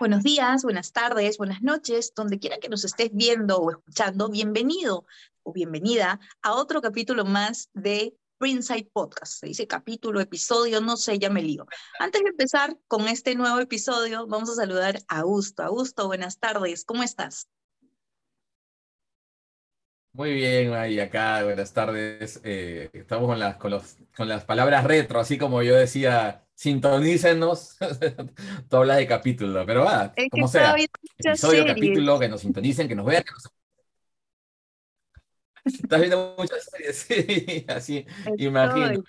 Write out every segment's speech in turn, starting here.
Buenos días, buenas tardes, buenas noches, donde quiera que nos estés viendo o escuchando, bienvenido o bienvenida a otro capítulo más de Printside Podcast. Se dice capítulo, episodio, no sé, ya me lío. Antes de empezar con este nuevo episodio, vamos a saludar a Augusto. Augusto, buenas tardes, ¿cómo estás? Muy bien, ahí acá, buenas tardes. Eh, estamos con las, con, las palabras retro, así como yo decía sintonícenos. Tú hablas de capítulo, pero va, como sea. Episodio, capítulo, que nos sintonicen, que nos vean. Estás viendo muchas series, sí, así, imagino.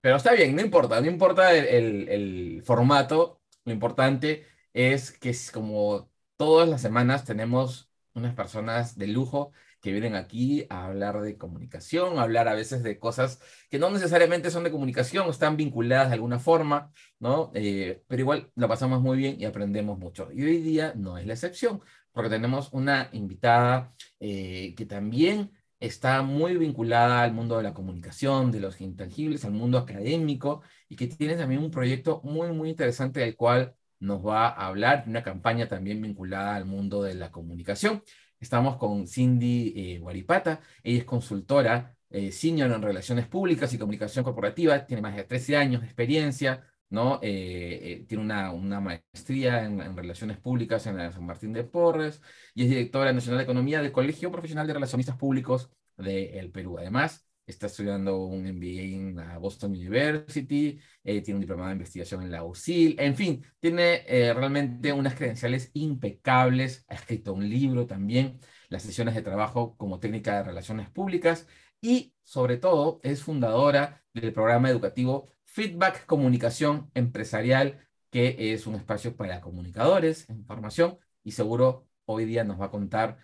Pero está bien, no importa, no importa el, el, formato, lo importante es que como todas las semanas tenemos unas personas de lujo que vienen aquí a hablar de comunicación, a hablar a veces de cosas que no necesariamente son de comunicación, están vinculadas de alguna forma, ¿no? Eh, pero igual la pasamos muy bien y aprendemos mucho. Y hoy día no es la excepción, porque tenemos una invitada eh, que también está muy vinculada al mundo de la comunicación, de los intangibles, al mundo académico, y que tiene también un proyecto muy, muy interesante del cual nos va a hablar, una campaña también vinculada al mundo de la comunicación. Estamos con Cindy eh, Guaripata, ella es consultora eh, senior en relaciones públicas y comunicación corporativa, tiene más de 13 años de experiencia, ¿no? Eh, tiene una, una maestría en, relaciones públicas en la San Martín de Porres y es directora nacional de economía del Colegio Profesional de Relacionistas Públicos del Perú. Además, está estudiando un MBA en la Boston University, eh, tiene un diplomado de investigación en la UCIL, en fin, tiene eh, realmente unas credenciales impecables, ha escrito un libro también, las sesiones de trabajo como técnica de relaciones públicas y sobre todo es fundadora del programa educativo Feedback Comunicación Empresarial, que es un espacio para comunicadores en formación y seguro hoy día nos va a contar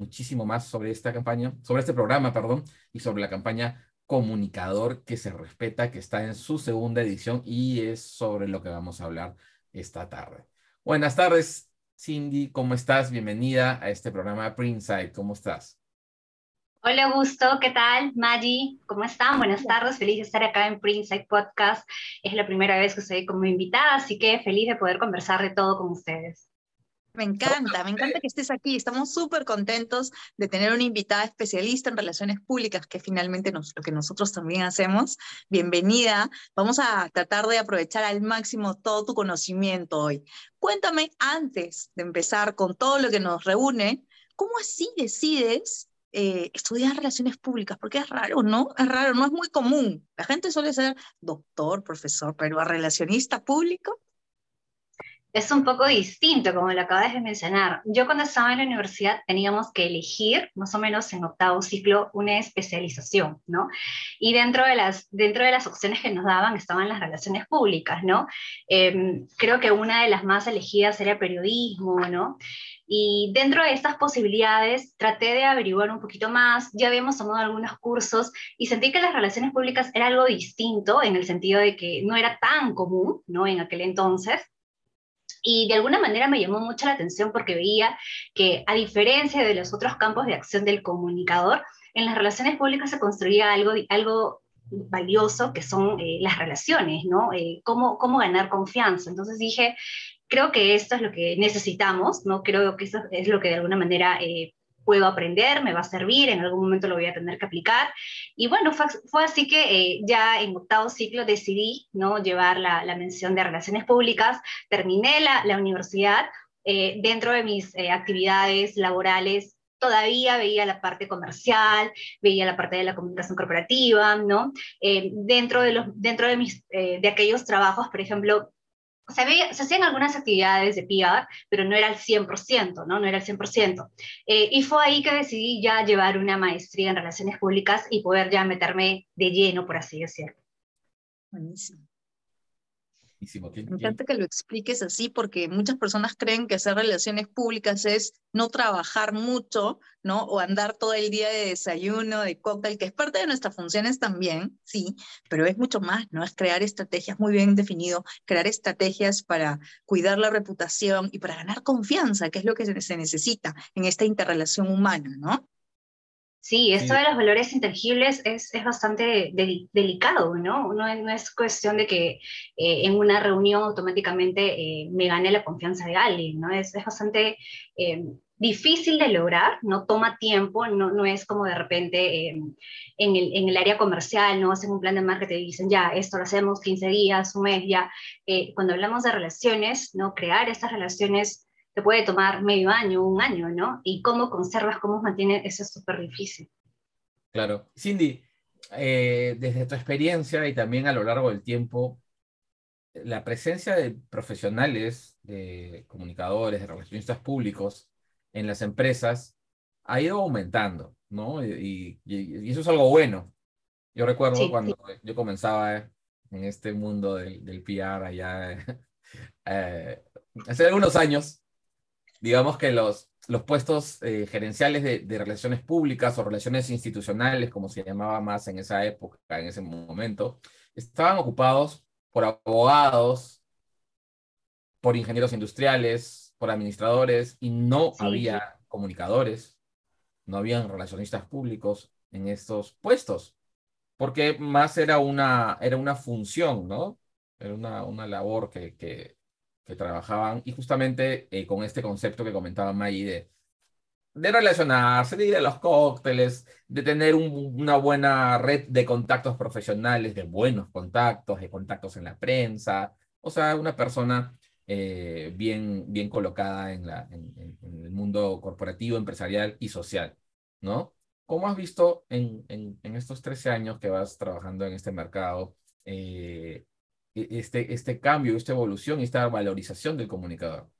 muchísimo más sobre esta campaña, sobre este programa, perdón, y sobre la campaña Comunicador que se respeta, que está en su segunda edición y es sobre lo que vamos a hablar esta tarde. Buenas tardes, Cindy, ¿cómo estás? Bienvenida a este programa Printside, ¿cómo estás? Hola, Gusto, ¿qué tal? Maggie, ¿cómo están? Buenas tardes, feliz de estar acá en Printside Podcast. Es la primera vez que estoy como invitada, así que feliz de poder conversar de todo con ustedes. Me encanta, me encanta que estés aquí. Estamos súper contentos de tener una invitada especialista en relaciones públicas, que finalmente nos, lo que nosotros también hacemos. Bienvenida. Vamos a tratar de aprovechar al máximo todo tu conocimiento hoy. Cuéntame, antes de empezar con todo lo que nos reúne, ¿cómo así decides eh, estudiar relaciones públicas? Porque es raro, ¿no? Es raro, no es muy común. La gente suele ser doctor, profesor, pero a relacionista público es un poco distinto, como lo acabas de mencionar. Yo cuando estaba en la universidad teníamos que elegir, más o menos en octavo ciclo, una especialización, ¿no? Y dentro de las, dentro de las opciones que nos daban estaban las relaciones públicas, ¿no? Em, creo que una de las más elegidas era periodismo, ¿no? Y dentro de estas posibilidades traté de averiguar un poquito más, ya habíamos tomado algunos cursos y sentí que las relaciones públicas era algo distinto en el sentido de que no era tan común, ¿no? En aquel entonces. Y de alguna manera me llamó mucho la atención porque veía que a diferencia de los otros campos de acción del comunicador, en las relaciones públicas se construía algo, algo valioso que son eh, las relaciones, ¿no? Eh, cómo, cómo ganar confianza. Entonces dije, creo que esto es lo que necesitamos, ¿no? Creo que eso es lo que de alguna manera eh, puedo aprender, me va a servir, en algún momento lo voy a tener que aplicar. Y bueno, fue, así que eh, ya en octavo ciclo decidí ¿no? llevar la, la mención de relaciones públicas, terminé la, la universidad, eh, dentro de mis eh, actividades laborales todavía veía la parte comercial, veía la parte de la comunicación corporativa, ¿no? dentro de, los, dentro de, mis, de aquellos trabajos, por ejemplo, se, hacían algunas actividades de PR, pero no era el 100%, ¿no? No era el 100%. Eh, y fue ahí que decidí ya llevar una maestría en relaciones públicas y poder ya meterme de lleno, por así decirlo. Buenísimo. Me encanta que lo expliques así porque muchas personas creen que hacer relaciones públicas es no trabajar mucho, ¿no? O andar todo el día de desayuno, de cóctel, que es parte de nuestras funciones también, sí, pero es mucho más, ¿no? Es crear estrategias muy bien definido, crear estrategias para cuidar la reputación y para ganar confianza, que es lo que se necesita en esta interrelación humana, ¿no? Sí, esto de los valores intangibles es, es bastante delicado, ¿no? No es, no es, cuestión de que eh, en una reunión automáticamente eh, me gane la confianza de alguien, ¿no? Es, es bastante eh, difícil de lograr, no toma tiempo, no, no es como de repente en, el, en el área comercial, no hacen un plan de marketing y dicen, ya, esto lo hacemos 15 días, un mes, ya. cuando hablamos de relaciones, ¿no? Crear estas relaciones te puede tomar medio año, un año, ¿no? Y cómo conservas, cómo mantienes, eso es súper difícil. Claro. Cindy, eh, desde tu experiencia y también a lo largo del tiempo, la presencia de profesionales, de comunicadores, de relacionistas públicos en las empresas ha ido aumentando, ¿no? Y, eso es algo bueno. Yo recuerdo cuando yo comenzaba en este mundo del, del PR allá eh, hace algunos años, digamos que los, los puestos eh, gerenciales de, relaciones públicas o relaciones institucionales, como se llamaba más en esa época, en ese momento, estaban ocupados por abogados, por ingenieros industriales, por administradores, y no había comunicadores, no habían relacionistas públicos en estos puestos, porque más era una, era una función, ¿no? Era una, una labor que, que, trabajaban y justamente eh, con este concepto que comentaba Maggie de, relacionarse, de ir a los cócteles, de tener una buena red de contactos profesionales, de buenos contactos, de contactos en la prensa, o sea, una persona eh, bien, bien colocada en, la, en, el mundo corporativo, empresarial y social, ¿no? ¿Cómo has visto en, en, estos 13 años que vas trabajando en este mercado eh, este, este cambio, esta evolución esta valorización del comunicador.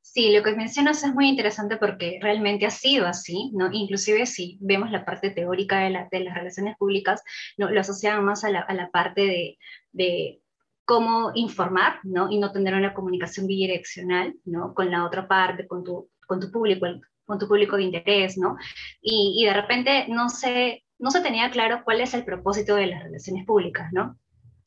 Sí, lo que mencionas es muy interesante porque realmente ha sido así, ¿no? Inclusive si vemos la parte teórica de, la, de las relaciones públicas, ¿no? lo asociaban más a la, a la parte de, de, cómo informar, ¿no? Y no tener una comunicación bidireccional, ¿no? Con la otra parte, con tu, con tu público, con tu público de interés, ¿no? Y, y de repente no se, no se tenía claro cuál es el propósito de las relaciones públicas, ¿no?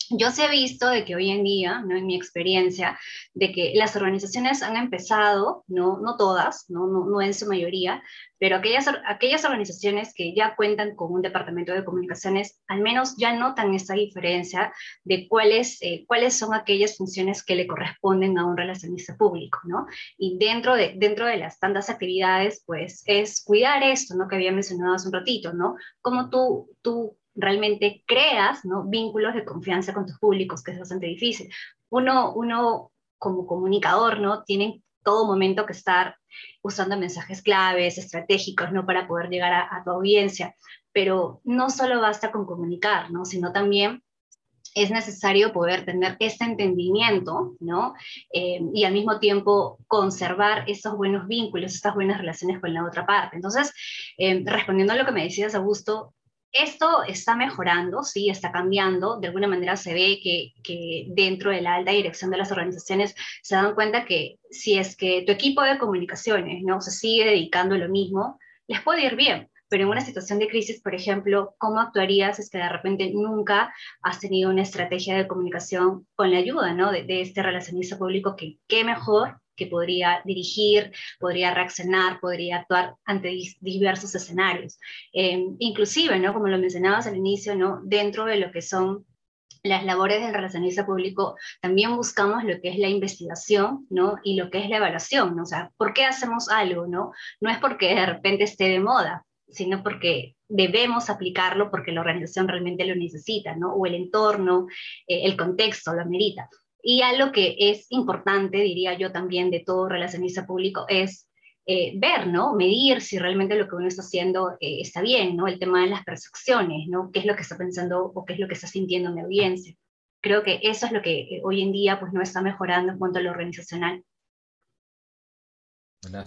Yo sí he visto de que hoy en día, ¿no? en mi experiencia, de que las organizaciones han empezado, no, no todas, ¿no? No, no en su mayoría, pero aquellas, aquellas organizaciones que ya cuentan con un departamento de comunicaciones, al menos ya notan esa diferencia de cuáles, eh, cuáles son aquellas funciones que le corresponden a un relacionista público, ¿no? Y dentro de, dentro de las tantas actividades, pues es cuidar esto, ¿no? Que había mencionado hace un ratito, ¿no? Cómo tú, tú realmente creas ¿no? vínculos de confianza con tus públicos, que es bastante difícil. Uno, uno como comunicador, ¿no? Tiene todo momento que estar usando mensajes claves, estratégicos, ¿no? Para poder llegar a, tu audiencia. Pero no solo basta con comunicar, ¿no? Sino también es necesario poder tener este entendimiento, ¿no? Eh, y al mismo tiempo conservar esos buenos vínculos, estas buenas relaciones con la otra parte. Entonces, eh, respondiendo a lo que me decías, Augusto, esto está mejorando, sí, está cambiando. De alguna manera se ve que, dentro de la alta dirección de las organizaciones se dan cuenta que si es que tu equipo de comunicaciones no se sigue dedicando a lo mismo, les puede ir bien. Pero en una situación de crisis, por ejemplo, ¿cómo actuarías es que de repente nunca has tenido una estrategia de comunicación con la ayuda de, de este relacionista público que qué mejor que podría dirigir, podría reaccionar, podría actuar ante diversos escenarios. Eh, inclusive, ¿no? como lo mencionabas al inicio, ¿no? dentro de lo que son las labores del relacionista público, también buscamos lo que es la investigación, ¿no? Y lo que es la evaluación, ¿no? O sea, ¿por qué hacemos algo, no? No es porque de repente esté de moda, sino porque debemos aplicarlo porque la organización realmente lo necesita, ¿no? O el entorno, eh, el contexto lo amerita. Y algo que es importante, diría yo también, de todo relacionista público es eh, ver, ¿no? Medir si realmente lo que uno está haciendo eh, está bien, ¿no? El tema de las percepciones, ¿no? ¿Qué es lo que está pensando o qué es lo que está sintiendo mi audiencia? Creo que eso es lo que eh, hoy en día pues no está mejorando en cuanto a lo organizacional.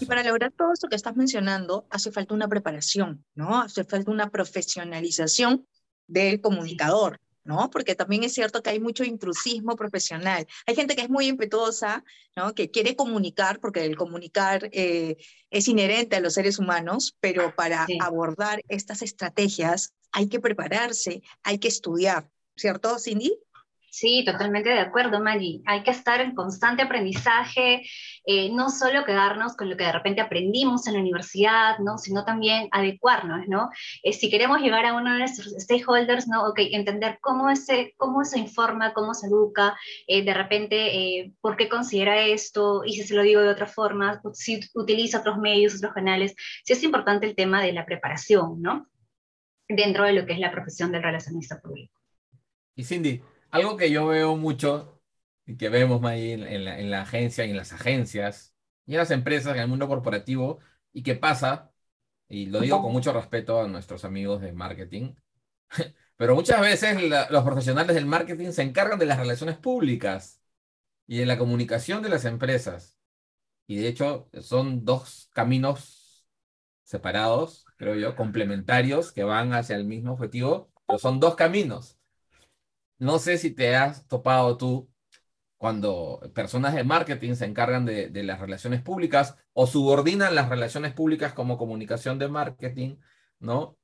Y para lograr todo esto que estás mencionando, hace falta una preparación, ¿no? Hace falta una profesionalización del comunicador, ¿no? Porque también es cierto que hay mucho intrusismo profesional. Hay gente que es muy impetuosa, ¿no? Que quiere comunicar, porque el comunicar eh, es inherente a los seres humanos, pero para abordar estas estrategias hay que prepararse, hay que estudiar, ¿cierto, Cindy? Sí, totalmente de acuerdo, Maggie. Hay que estar en constante aprendizaje, eh, no solo quedarnos con lo que de repente aprendimos en la universidad, ¿no? sino también adecuarnos, ¿no? Eh, si queremos llegar a uno de nuestros stakeholders, ¿no? Ok, entender cómo, ese, cómo se informa, cómo se educa, eh, de repente, por qué considera esto, y si se lo digo de otra forma, si utiliza otros medios, otros canales, sí es importante el tema de la preparación, ¿no? Dentro de lo que es la profesión del relacionista público. Y Cindy, algo que yo veo mucho y que vemos ahí en, la, agencia y en las agencias y en las empresas, en el mundo corporativo, y que pasa, y lo digo con mucho respeto a nuestros amigos de marketing, pero muchas veces los profesionales del marketing se encargan de las relaciones públicas y de la comunicación de las empresas. Y de hecho son dos caminos separados, creo yo, complementarios que van hacia el mismo objetivo, pero son dos caminos. No sé si te has topado tú cuando personas de marketing se encargan de, las relaciones públicas o subordinan las relaciones públicas como comunicación de marketing, ¿no?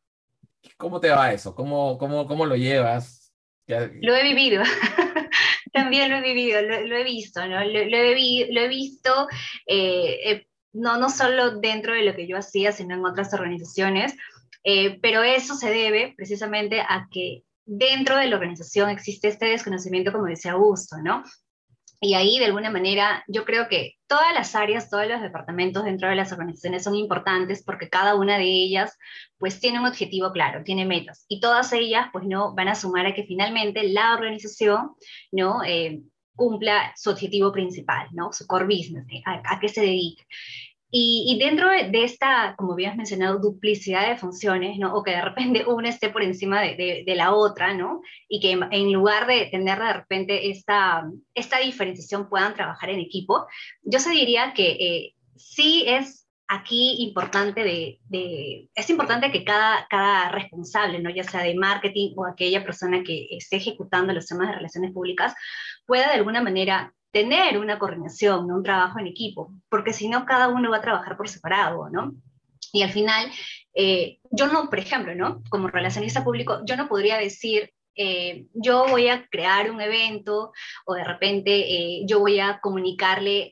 ¿Cómo te va eso? ¿Cómo, cómo, cómo lo llevas? Lo he vivido. También lo he vivido, lo, he visto, ¿no? Lo, he, visto, eh, eh, no, no solo dentro de lo que yo hacía, sino en otras organizaciones, eh, pero eso se debe precisamente a que dentro de la organización existe este desconocimiento, como decía Augusto, ¿no? Y ahí, de alguna manera, yo creo que todas las áreas, todos los departamentos dentro de las organizaciones son importantes porque cada una de ellas, pues, tiene un objetivo claro, tiene metas. Y todas ellas, pues, no van a sumar a que finalmente la organización, ¿no? Eh, cumpla su objetivo principal, ¿no? Su core business, a, a qué se dedica. Y, dentro de, esta, como habías mencionado, duplicidad de funciones, ¿no? O que de repente una esté por encima de, de, la otra, ¿no? Y que en lugar de tener de repente esta, esta diferenciación puedan trabajar en equipo, yo se diría que eh, sí es aquí importante de, de, es importante que cada, cada responsable, ¿no? ya sea de marketing o aquella persona que esté ejecutando los temas de relaciones públicas, pueda de alguna manera tener una coordinación, un trabajo en equipo, porque si no, cada uno va a trabajar por separado, ¿no? Y al final, eh, yo no, por ejemplo, ¿no? Como relacionista público, yo no podría decir, eh, yo voy a crear un evento o de repente eh, yo voy a comunicarle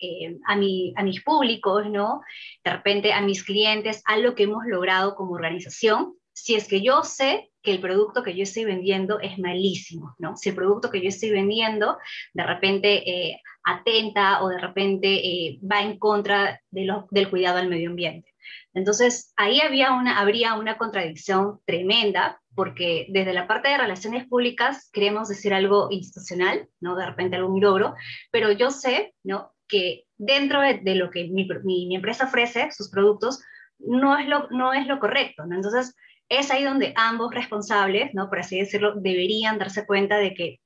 a, mi, a mis públicos, ¿no? De repente a mis clientes a lo que hemos logrado como organización, si es que yo sé que el producto que yo estoy vendiendo es malísimo, ¿no? Si el producto que yo estoy vendiendo de repente eh, atenta o de repente eh, va en contra de del cuidado al medio ambiente. Entonces, ahí había una, habría una contradicción tremenda, porque desde la parte de relaciones públicas queremos decir algo institucional, ¿no? De repente algún logro, pero yo sé, ¿no? Que dentro de, lo que mi, empresa ofrece, sus productos, no es lo, no es lo correcto. Entonces, es ahí donde ambos responsables, ¿no? por así decirlo, deberían darse cuenta de que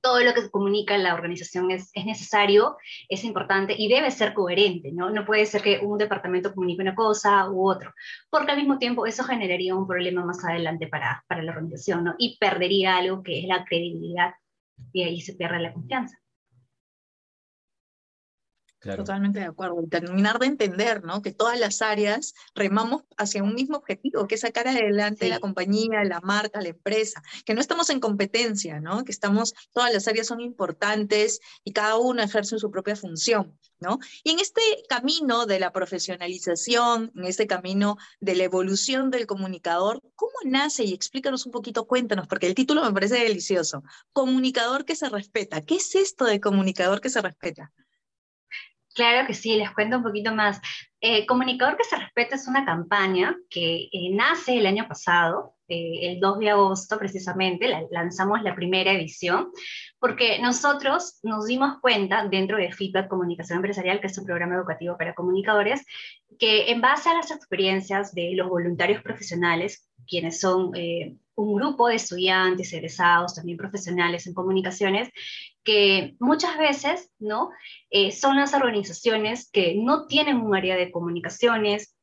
todo lo que se comunica en la organización es, es, necesario, es importante y debe ser coherente, ¿no? No puede ser que un departamento comunique una cosa u otro, porque al mismo tiempo eso generaría un problema más adelante para, para la organización, ¿no? Y perdería algo que es la credibilidad y ahí se pierde la confianza. Totalmente de acuerdo. Y terminar de entender, ¿no? Que todas las áreas remamos hacia un mismo objetivo, que es sacar adelante la compañía, la marca, la empresa, que no estamos en competencia, ¿no? Que estamos, todas las áreas son importantes y cada uno ejerce su propia función, ¿no? Y en este camino de la profesionalización, en este camino de la evolución del comunicador, ¿cómo nace? Y explícanos un poquito, cuéntanos, porque el título me parece delicioso. Comunicador que se respeta. ¿Qué es esto de comunicador que se respeta? Claro que sí, les cuento un poquito más. Eh, Comunicador que se respeta es una campaña que eh, nace el año pasado, eh, el 2 de agosto precisamente, lanzamos la primera edición, porque nosotros nos dimos cuenta dentro de Feedback Comunicación Empresarial, que es un programa educativo para comunicadores, que en base a las experiencias de los voluntarios profesionales, quienes son un grupo de estudiantes, egresados, también profesionales en comunicaciones, que muchas veces ¿no? Eh, son las organizaciones que no tienen un área de comunicaciones,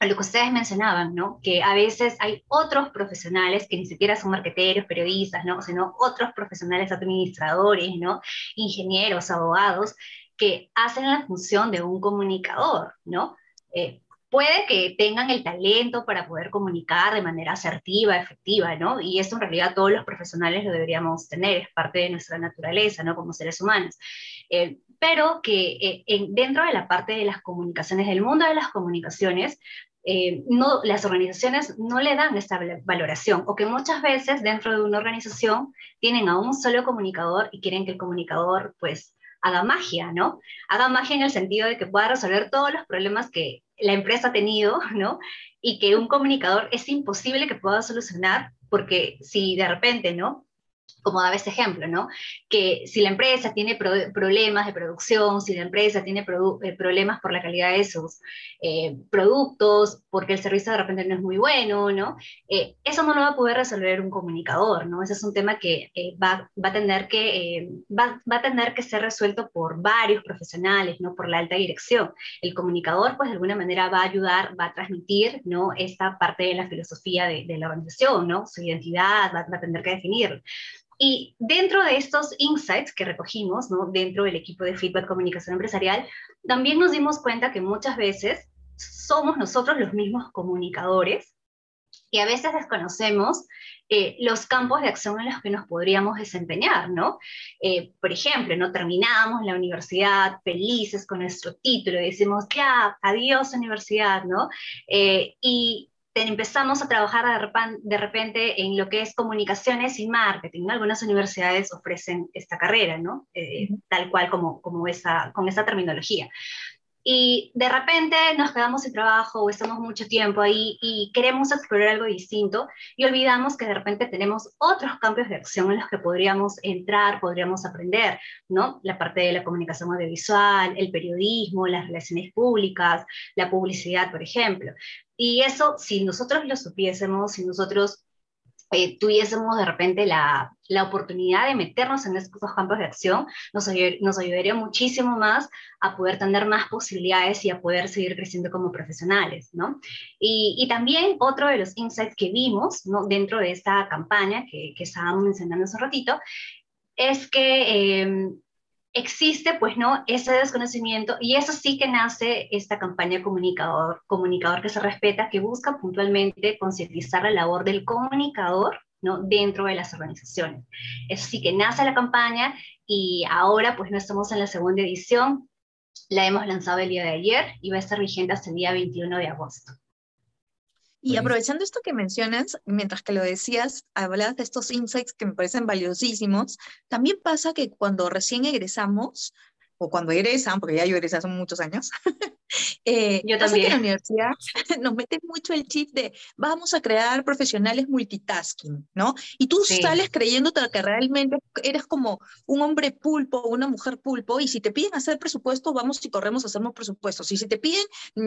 lo que ustedes mencionaban, ¿no? Que a veces hay otros profesionales que ni siquiera son marqueteros, periodistas, ¿no? Sino otros profesionales administradores, ¿no? Ingenieros, abogados, que hacen la función de un comunicador, ¿no? Eh, puede que tengan el talento para poder comunicar de manera asertiva, efectiva, ¿no? Y eso en realidad todos los profesionales lo deberíamos tener, es parte de nuestra naturaleza, ¿no? Como seres humanos. Eh, pero que eh, dentro de la parte de las comunicaciones, del mundo de las comunicaciones, eh, no, las organizaciones no le dan esta valoración o que muchas veces dentro de una organización tienen a un solo comunicador y quieren que el comunicador pues haga magia, ¿no? Haga magia en el sentido de que pueda resolver todos los problemas que la empresa ha tenido, ¿no? Y que un comunicador es imposible que pueda solucionar, porque si de repente, ¿no? Como daba este ejemplo, ¿no? Que si la empresa tiene problemas de producción, si la empresa tiene eh, problemas por la calidad de sus eh, productos, porque el servicio de repente no es muy bueno, ¿no? Eh, eso no lo va a poder resolver un comunicador, ¿no? Ese es un tema que va, va, a tener que, va, va, a tener que ser resuelto por varios profesionales, ¿no? Por la alta dirección. El comunicador, pues de alguna manera va a ayudar, va a transmitir, ¿no? Esta parte de la filosofía de, de la organización, ¿no? Su identidad, va, va a tener que definirlo. Y dentro de estos insights que recogimos, ¿no? dentro del equipo de feedback comunicación empresarial, también nos dimos cuenta que muchas veces somos nosotros los mismos comunicadores y a veces desconocemos eh, los campos de acción en los que nos podríamos desempeñar, ¿no? Eh, por ejemplo, no terminamos la universidad felices con nuestro título y decimos, ya, adiós universidad, ¿no? Eh, empezamos a trabajar de repente en lo que es comunicaciones y marketing. Algunas universidades ofrecen esta carrera, ¿no? Eh, tal cual como, como esa, con esa terminología y de repente nos quedamos sin trabajo o estamos mucho tiempo ahí y queremos explorar algo distinto y olvidamos que de repente tenemos otros campos de acción en los que podríamos entrar, podríamos aprender, ¿no? La parte de la comunicación audiovisual, el periodismo, las relaciones públicas, la publicidad, por ejemplo. Y eso, si nosotros lo supiésemos, si nosotros eh, tuviésemos de repente la, la, oportunidad de meternos en estos campos de acción, nos, nos ayudaría muchísimo más a poder tener más posibilidades y a poder seguir creciendo como profesionales, ¿no? Y, y también otro de los insights que vimos ¿no? dentro de esta campaña que, que estábamos mencionando hace un ratito, es que eh, existe, pues, ¿no? Ese desconocimiento y eso sí que nace esta campaña comunicador, comunicador que se respeta, que busca puntualmente concientizar la labor del comunicador, ¿no? Dentro de las organizaciones. Eso sí que nace la campaña y ahora, pues, no estamos en la segunda edición, la hemos lanzado el día de ayer y va a estar vigente hasta el día 21 de agosto. Y aprovechando esto que mencionas, mientras que lo decías, hablabas de estos insights que me parecen valiosísimos, también pasa que cuando recién egresamos, o cuando egresan, porque ya yo egresé hace muchos años, eh, yo también. en la universidad nos meten mucho el chip de vamos a crear profesionales multitasking, ¿no? Y tú sales creyéndote que realmente eres como un hombre pulpo o una mujer pulpo, y si te piden hacer presupuesto, vamos y corremos a hacer presupuestos. Y si te piden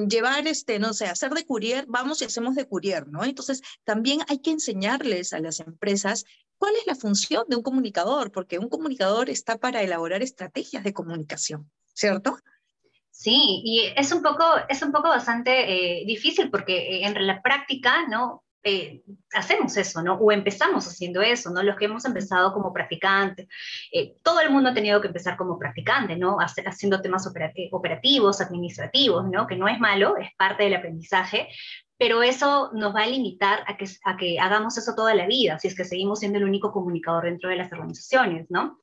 llevar, este, no sé, hacer de courier, vamos y hacemos de courier, ¿no? Entonces, también hay que enseñarles a las empresas ¿Cuál es la función de un comunicador? Porque un comunicador está para elaborar estrategias de comunicación, ¿cierto? Sí, y es un poco, es un poco bastante eh, difícil porque eh, en la práctica, ¿no? Eh, hacemos eso, ¿no? O empezamos haciendo eso, ¿no? Los que hemos empezado como practicantes, todo el mundo ha tenido que empezar como practicante, ¿no? Haciendo temas operativos, administrativos, ¿no? Que no es malo, es parte del aprendizaje, pero eso nos va a limitar a que, a que hagamos eso toda la vida, si es que seguimos siendo el único comunicador dentro de las organizaciones, ¿no?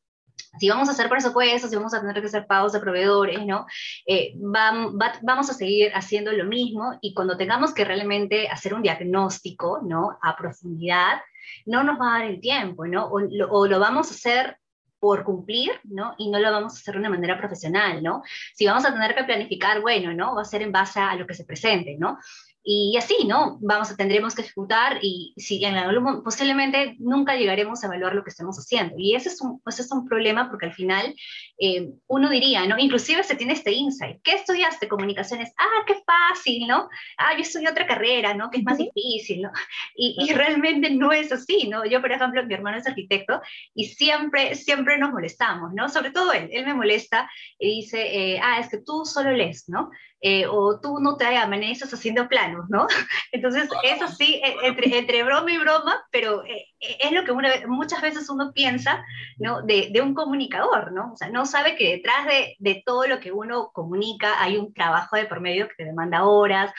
Si vamos a hacer presupuestos, si vamos a tener que hacer pagos de proveedores, ¿no? Eh, vamos a seguir haciendo lo mismo y cuando tengamos que realmente hacer un diagnóstico, ¿no? A profundidad, no nos va a dar el tiempo, ¿no? O lo, o lo vamos a hacer por cumplir, ¿no? Y no lo vamos a hacer de una manera profesional, ¿no? Si vamos a tener que planificar, bueno, ¿no? Va a ser en base a lo que se presente, ¿no? Y así, ¿no? Vamos a, tendremos que ejecutar y si en algún, posiblemente nunca llegaremos a evaluar lo que estamos haciendo. Y ese es un, pues es un problema porque al final eh, uno diría, ¿no? Inclusive se tiene este insight. ¿Qué estudiaste? Comunicaciones. Ah, qué fácil, ¿no? Ah, yo estudié otra carrera, ¿no? Que es más difícil, ¿no? Y, y, realmente no es así, ¿no? Yo, por ejemplo, mi hermano es arquitecto y siempre, siempre nos molestamos, ¿no? Sobre todo él, él me molesta y dice, eh, ah, es que tú solo lees, ¿no? eh, o tú no te amaneces haciendo planos, ¿no? Entonces, eso sí, e, entre, entre broma y broma, pero eh, es lo que muchas veces uno piensa, ¿no? De, de, un comunicador, ¿no? O sea, no sabe que detrás de, de, todo lo que uno comunica hay un trabajo de por medio que te demanda horas,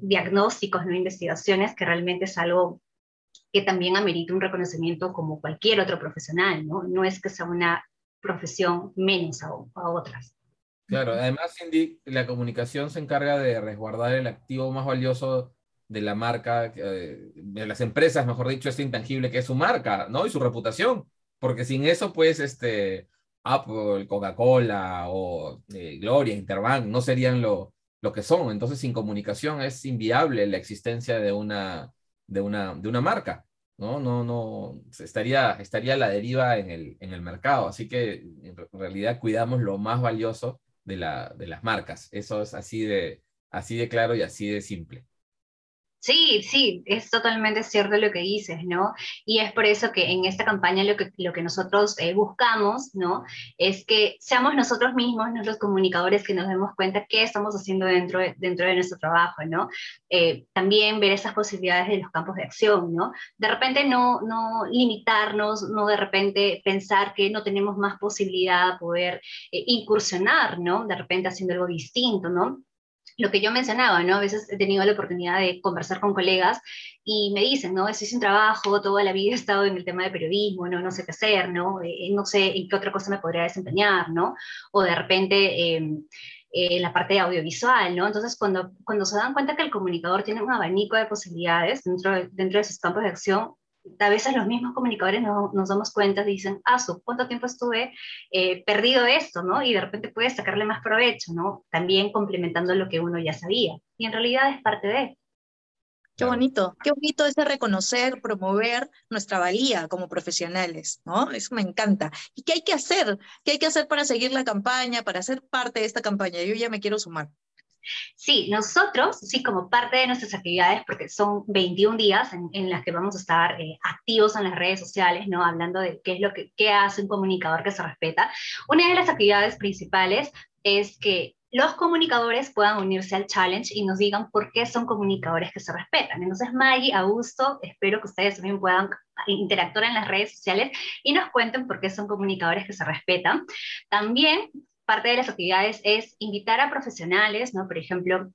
diagnósticos, ¿no? investigaciones, que realmente es algo que también amerita un reconocimiento como cualquier otro profesional, ¿no? No es que sea una profesión menos a, otras. Claro, además, Cindy, la comunicación se encarga de resguardar el activo más valioso de la marca, eh, de las empresas, mejor dicho, este intangible que es su marca, ¿no? Y su reputación, porque sin eso, pues, este, Apple, Coca-Cola o eh, Gloria, Interbank, no serían lo, lo que son. Entonces, sin comunicación es inviable la existencia de una, de una, de una marca. ¿no? No, no, estaría, estaría a la deriva en el, en el mercado. Así que en realidad cuidamos lo más valioso de, la, de las marcas. Eso es así de, así de claro y así de simple. Sí, sí, es totalmente cierto lo que dices, ¿no? Y es por eso que en esta campaña lo que, lo que nosotros eh, buscamos, ¿no? Es que seamos nosotros mismos, los comunicadores, que nos demos cuenta qué estamos haciendo dentro de, dentro de nuestro trabajo, ¿no? Eh, también ver esas posibilidades de los campos de acción, ¿no? De repente no, no limitarnos, no de repente pensar que no tenemos más posibilidad de poder eh, incursionar, ¿no? De repente haciendo algo distinto, ¿no? Lo que yo mencionaba, ¿no? A veces he tenido la oportunidad de conversar con colegas y me dicen, ¿no? Estoy sin trabajo, toda la vida he estado en el tema de periodismo, ¿no? No sé qué hacer, ¿no? Eh, no sé en qué otra cosa me podría desempeñar, ¿no? O de repente... Em, eh, la parte de audiovisual, ¿no? Entonces, cuando, cuando se dan cuenta que el comunicador tiene un abanico de posibilidades dentro dentro de sus campos de acción, a veces los mismos comunicadores no, nos damos cuenta, dicen, ah, su, ¿cuánto tiempo estuve eh, perdido esto, no? Y de repente puedes sacarle más provecho, ¿no? También complementando lo que uno ya sabía. Y en realidad es parte de. Qué bonito, qué bonito es de reconocer, promover nuestra valía como profesionales, ¿no? Eso me encanta. ¿Y qué hay que hacer? ¿Qué hay que hacer para seguir la campaña, para ser parte de esta campaña? Yo ya me quiero sumar. Sí, nosotros, sí, como parte de nuestras actividades, porque son 21 días en, las que vamos a estar eh, activos en las redes sociales, ¿no? Hablando de qué es lo que hace un comunicador que se respeta. Una de las actividades principales es que los comunicadores puedan unirse al challenge y nos digan por qué son comunicadores que se respetan. Entonces, Maggie, Augusto, espero que ustedes también puedan interactuar en las redes sociales y nos cuenten por qué son comunicadores que se respetan. También parte de las actividades es invitar a profesionales, ¿no? Por ejemplo,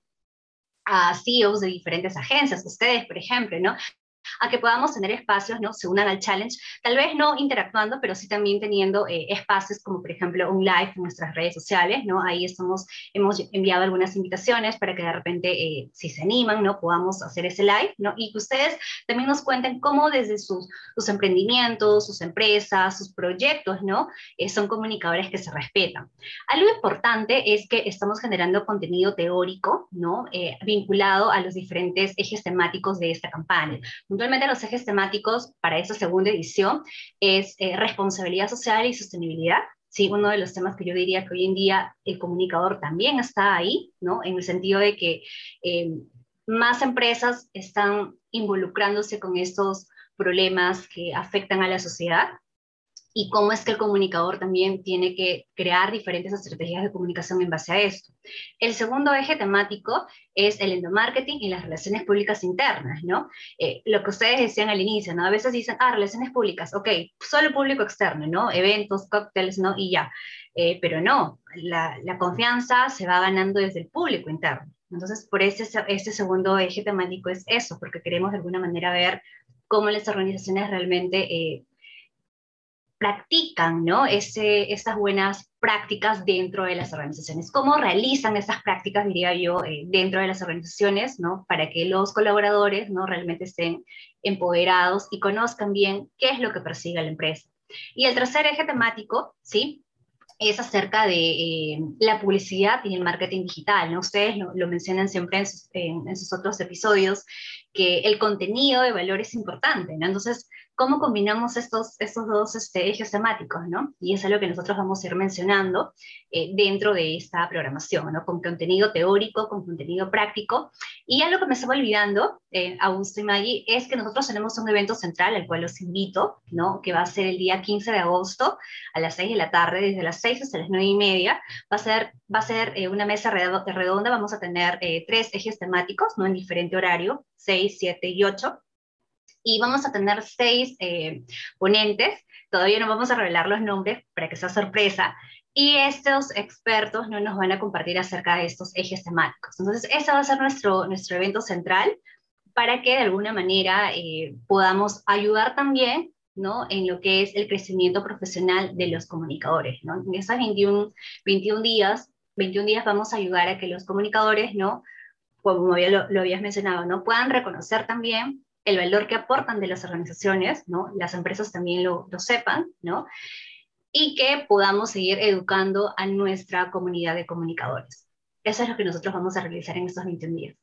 a CEOs de diferentes agencias, ustedes, por ejemplo, ¿no? A que podamos tener espacios, ¿no? Se unan al challenge, tal vez no interactuando, pero sí también teniendo eh, espacios como por ejemplo un live en nuestras redes sociales, ¿no? Ahí estamos, hemos enviado algunas invitaciones para que de repente, eh, si se animan, ¿no? Podamos hacer ese live, ¿no? Y que ustedes también nos cuenten cómo desde sus, sus emprendimientos, sus empresas, sus proyectos, ¿no? Eh, son comunicadores que se respetan. Algo importante es que estamos generando contenido teórico, ¿no? vinculado a los diferentes ejes temáticos de esta campaña. Puntualmente los ejes temáticos para esta segunda edición es eh, responsabilidad social y sostenibilidad. Sí, uno de los temas que yo diría que hoy en día el comunicador también está ahí, ¿no? En el sentido de que eh, más empresas están involucrándose con estos problemas que afectan a la sociedad y cómo es que el comunicador también tiene que crear diferentes estrategias de comunicación en base a esto. El segundo eje temático es el endomarketing y las relaciones públicas internas, ¿no? Eh, lo que ustedes decían al inicio, ¿no? A veces dicen, ah, relaciones públicas, ok, solo público externo, ¿no? Eventos, cócteles, ¿no? Y ya. Eh, pero no, la, la, confianza se va ganando desde el público interno. Entonces, por ese, ese segundo eje temático es eso, porque queremos de alguna manera ver cómo las organizaciones realmente eh, practican ¿no? Ese, estas buenas prácticas dentro de las organizaciones. ¿Cómo realizan esas prácticas, diría yo, eh, dentro de las organizaciones, ¿no? para que los colaboradores ¿no? realmente estén empoderados y conozcan bien qué es lo que persigue la empresa? Y el tercer eje temático, ¿sí? es acerca de eh, la publicidad y el marketing digital. ¿no? Ustedes lo, mencionan siempre en sus, en sus, otros episodios, que el contenido de valor es importante. ¿no? Entonces, ¿cómo combinamos estos, estos dos este, ejes temáticos? ¿no? Y es lo que nosotros vamos a ir mencionando eh, dentro de esta programación, ¿no? con contenido teórico, con contenido práctico. Y algo que me estaba olvidando, eh, Augusto y Maggie, es que nosotros tenemos un evento central al cual los invito, ¿no? que va a ser el día 15 de agosto a las 6 de la tarde, desde las 6 hasta las 9 y media. Va a ser, va a ser eh, una mesa redonda, vamos a tener tres ejes temáticos, ¿no? en diferente horario, 6, 7 y 8 y vamos a tener seis eh, ponentes. Todavía no vamos a revelar los nombres para que sea sorpresa. Y estos expertos no nos van a compartir acerca de estos ejes temáticos. Entonces, ese va a ser nuestro, nuestro evento central para que de alguna manera eh, podamos ayudar también ¿no? en lo que es el crecimiento profesional de los comunicadores. ¿no? En esos 21, 21 días, 21 días vamos a ayudar a que los comunicadores, ¿no? como lo, lo habías mencionado, ¿no? puedan reconocer también el valor que aportan de las organizaciones, ¿no? Las empresas también lo, lo sepan, ¿no? Y que podamos seguir educando a nuestra comunidad de comunicadores. Eso es lo que nosotros vamos a realizar en estos 21 días.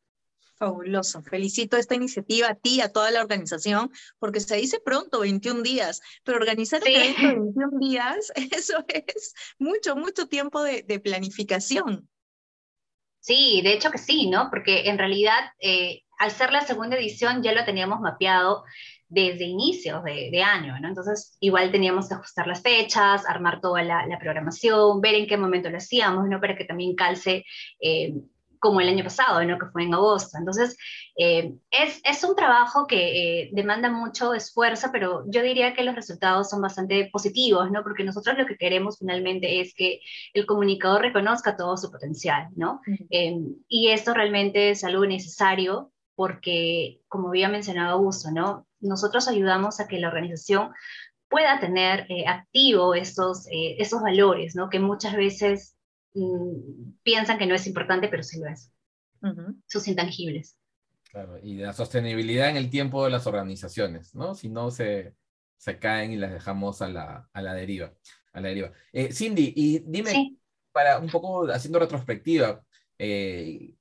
Fabuloso. Felicito esta iniciativa a ti, a toda la organización, porque se dice pronto, 21 días, pero organizar sí. evento 21 días, eso es mucho, mucho tiempo de, de, planificación. Sí, de hecho que sí, ¿no? Porque en realidad eh, al ser la segunda edición ya lo teníamos mapeado desde inicios de, de, año, ¿no? Entonces, igual teníamos que ajustar las fechas, armar toda la, la programación, ver en qué momento lo hacíamos, ¿no? Para que también calce eh, como el año pasado, ¿no? que fue en agosto. Entonces, eh, es, es, un trabajo que eh, demanda mucho esfuerzo, pero yo diría que los resultados son bastante positivos, ¿no? porque nosotros lo que queremos finalmente es que el comunicador reconozca todo su potencial, ¿no? Uh -huh. eh, y esto realmente es algo necesario porque, como había mencionado Augusto, ¿no? nosotros ayudamos a que la organización pueda tener eh, activo estos, eh, esos valores, ¿no? que muchas veces Mm, piensan que no es importante, pero sí lo es. Uh -huh. Sus intangibles. Claro, y la sostenibilidad en el tiempo de las organizaciones, ¿no? Si no, se, se caen y las dejamos a la, a la deriva. A la deriva. Eh, Cindy, y dime, sí. para un poco haciendo retrospectiva, eh,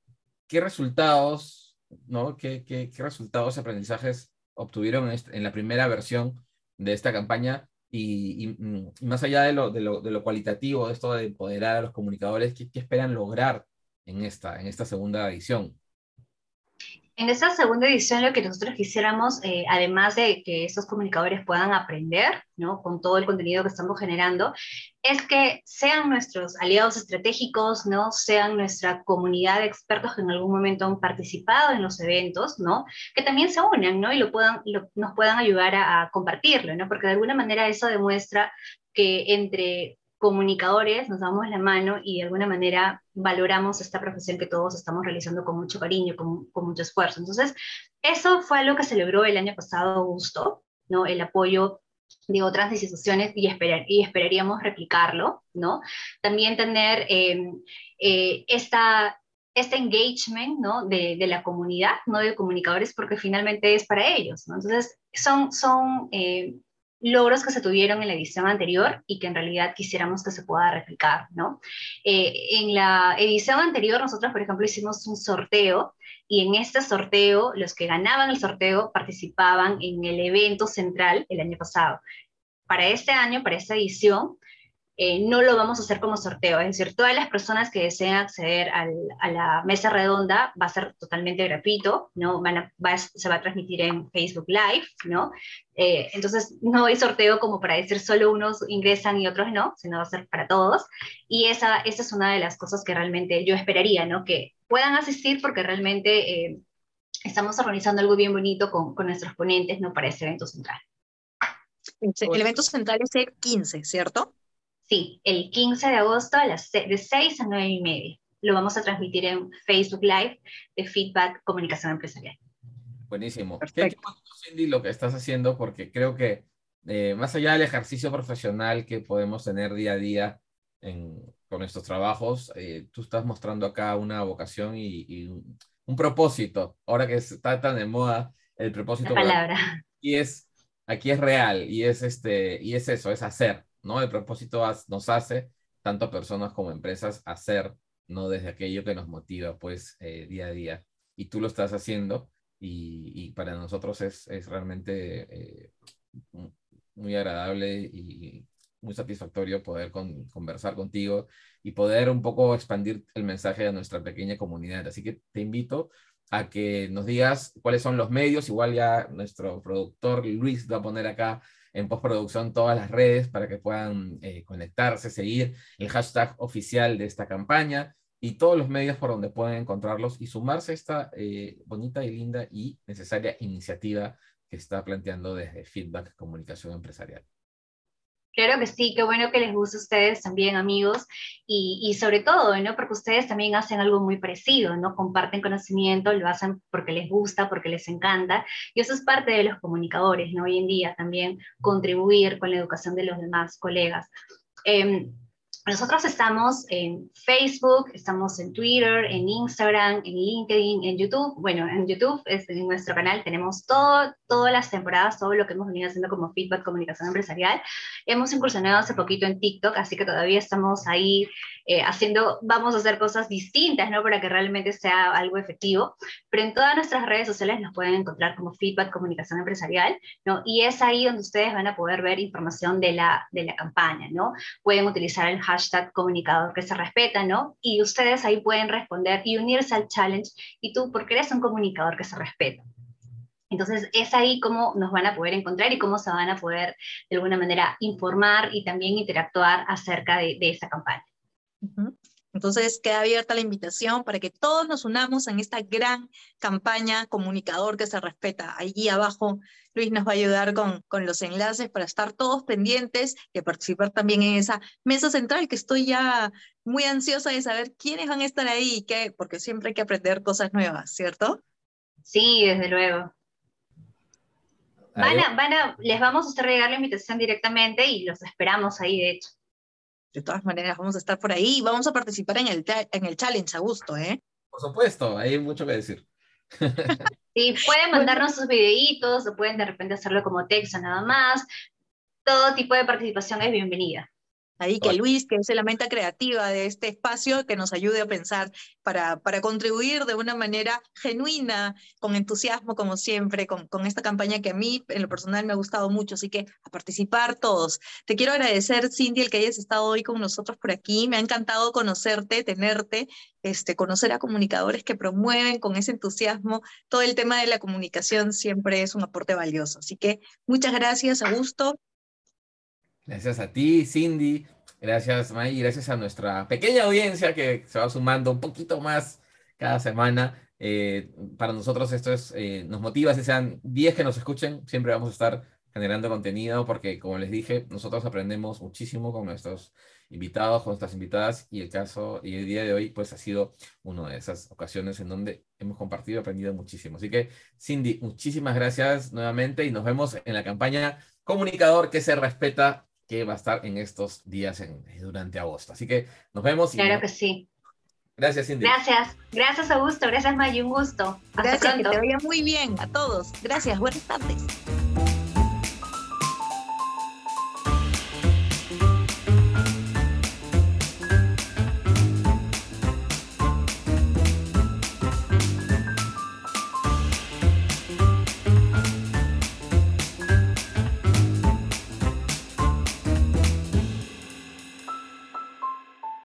¿qué resultados, ¿no? ¿Qué, qué, qué resultados y aprendizajes obtuvieron en, la primera versión de esta campaña mm, y, más allá de lo, de, lo, de lo, cualitativo, de esto de empoderar a los comunicadores, ¿qué, qué esperan lograr en esta, en esta segunda edición? En esta segunda edición lo que nosotros quisiéramos, eh, además de que estos comunicadores puedan aprender ¿no? con todo el contenido que estamos generando, es que sean nuestros aliados estratégicos, ¿no? sean nuestra comunidad de expertos que en algún momento han participado en los eventos, ¿no? que también se unan ¿no? y lo puedan, nos puedan ayudar a, a compartirlo, ¿no? porque de alguna manera eso demuestra que entre comunicadores nos damos la mano y de alguna manera valoramos esta profesión que todos estamos realizando con mucho cariño, con, con mucho esfuerzo. Entonces, eso fue lo que celebró el año pasado Gusto, ¿no? El apoyo de otras instituciones y, esperar, y esperaríamos replicarlo, ¿no? También tener eh, eh, esta, este engagement, ¿no? De, la comunidad, no de comunicadores, porque finalmente es para ellos. Entonces, son, son eh, logros que se tuvieron en la edición anterior y que en realidad quisiéramos que se pueda replicar, ¿no? Eh, en la edición anterior nosotros, por ejemplo, hicimos un sorteo y en este sorteo los que ganaban el sorteo participaban en el evento central el año pasado. Para este año, para esta edición, eh, no lo vamos a hacer como sorteo, es decir, todas las personas que deseen acceder al, a la mesa redonda va a ser totalmente gratuito, ¿no? Van a, va, se va a transmitir en Facebook Live, ¿no? Eh, entonces, no hay sorteo como para decir solo unos ingresan y otros no, sino va a ser para todos. Y esa, esa es una de las cosas que realmente yo esperaría, ¿no? Que puedan asistir porque realmente eh, estamos organizando algo bien bonito con, con nuestros ponentes, ¿no? Para ese evento central. El evento central es el 15, ¿cierto? Sí, el 15 de agosto a las de 6 a 9 y media. Lo vamos a transmitir en Facebook Live de Feedback Comunicación Empresarial. Buenísimo. Perfecto. ¿Qué Cindy, lo que estás haciendo? Porque creo que eh, más allá del ejercicio profesional que podemos tener día a día en, con nuestros trabajos, eh, tú estás mostrando acá una vocación y, y un, un, propósito. Ahora que está tan de moda el propósito. La palabra. Y es, aquí es real y es, este, y es eso, es hacer ¿no? El propósito nos hace, tanto personas como empresas, hacer, ¿no? Desde aquello que nos motiva, pues, eh, día a día. Y tú lo estás haciendo y, para nosotros es, es realmente eh, muy agradable y muy satisfactorio poder conversar contigo y poder un poco expandir el mensaje a nuestra pequeña comunidad. Así que te invito a que nos digas cuáles son los medios. Igual ya nuestro productor Luis va a poner acá en postproducción todas las redes para que puedan eh, conectarse, seguir el hashtag oficial de esta campaña y todos los medios por donde pueden encontrarlos y sumarse a esta eh, bonita y linda y necesaria iniciativa que está planteando desde Feedback Comunicación Empresarial. Claro que sí, qué bueno que les guste a ustedes también, amigos, y, y, sobre todo, ¿no? Porque ustedes también hacen algo muy parecido, ¿no? Comparten conocimiento, lo hacen porque les gusta, porque les encanta, y eso es parte de los comunicadores, ¿no? Hoy en día también contribuir con la educación de los demás colegas. Eh, nosotros estamos en Facebook, estamos en Twitter, en Instagram, en LinkedIn, en YouTube. Bueno, en YouTube, es en nuestro canal, tenemos todo, todas las temporadas, todo lo que hemos venido haciendo como feedback, comunicación empresarial. Hemos incursionado hace poquito en TikTok, así que todavía estamos ahí eh, haciendo, vamos a hacer cosas distintas, ¿no? Para que realmente sea algo efectivo. Pero en todas nuestras redes sociales nos pueden encontrar como feedback, comunicación empresarial, ¿no? Y es ahí donde ustedes van a poder ver información de la, de la campaña, ¿no? Pueden utilizar el hashtag comunicador que se respeta, ¿no? Y ustedes ahí pueden responder y unirse al challenge. Y tú, porque eres un comunicador que se respeta. Entonces es ahí cómo nos van a poder encontrar y cómo se van a poder de alguna manera informar y también interactuar acerca de, de esa campaña. Entonces queda abierta la invitación para que todos nos unamos en esta gran campaña comunicador que se respeta. Allí abajo Luis nos va a ayudar con, con los enlaces para estar todos pendientes y participar también en esa mesa central que estoy ya muy ansiosa de saber quiénes van a estar ahí, qué, porque siempre hay que aprender cosas nuevas, ¿cierto? Sí, desde luego. Van a, van a, les vamos a hacer llegar la invitación directamente y los esperamos ahí, de hecho. De todas maneras, vamos a estar por ahí y vamos a participar en el, en el challenge a gusto, ¿eh? Por supuesto, hay mucho que decir. Sí, pueden mandarnos sus videitos o pueden de repente hacerlo como texto nada más. Todo tipo de participación es bienvenida. Ahí que Luis, que es la mente creativa de este espacio, que nos ayude a pensar para, para contribuir de una manera genuina, con entusiasmo, como siempre, con, con esta campaña que a mí, en lo personal, me ha gustado mucho. Así que a participar todos. Te quiero agradecer, Cindy, el que hayas estado hoy con nosotros por aquí. Me ha encantado conocerte, tenerte, este, conocer a comunicadores que promueven con ese entusiasmo todo el tema de la comunicación siempre es un aporte valioso. Así que muchas gracias, Augusto. Gracias a ti, Cindy. Gracias, May. Gracias a nuestra pequeña audiencia que se va sumando un poquito más cada semana. Eh, para nosotros esto es, eh, nos motiva, si sean 10 que nos escuchen, siempre vamos a estar generando contenido porque, como les dije, nosotros aprendemos muchísimo con nuestros invitados, con nuestras invitadas y el caso y el día de hoy pues ha sido una de esas ocasiones en donde hemos compartido y aprendido muchísimo. Así que, Cindy, muchísimas gracias nuevamente y nos vemos en la campaña Comunicador que se respeta que va a estar en estos días en, durante agosto. Así que nos vemos. claro que sí. Gracias, Cindy. Gracias. Gracias, Augusto. Gracias, May. Un gusto. Gracias, que te vaya muy bien a todos. Gracias. Buenas tardes.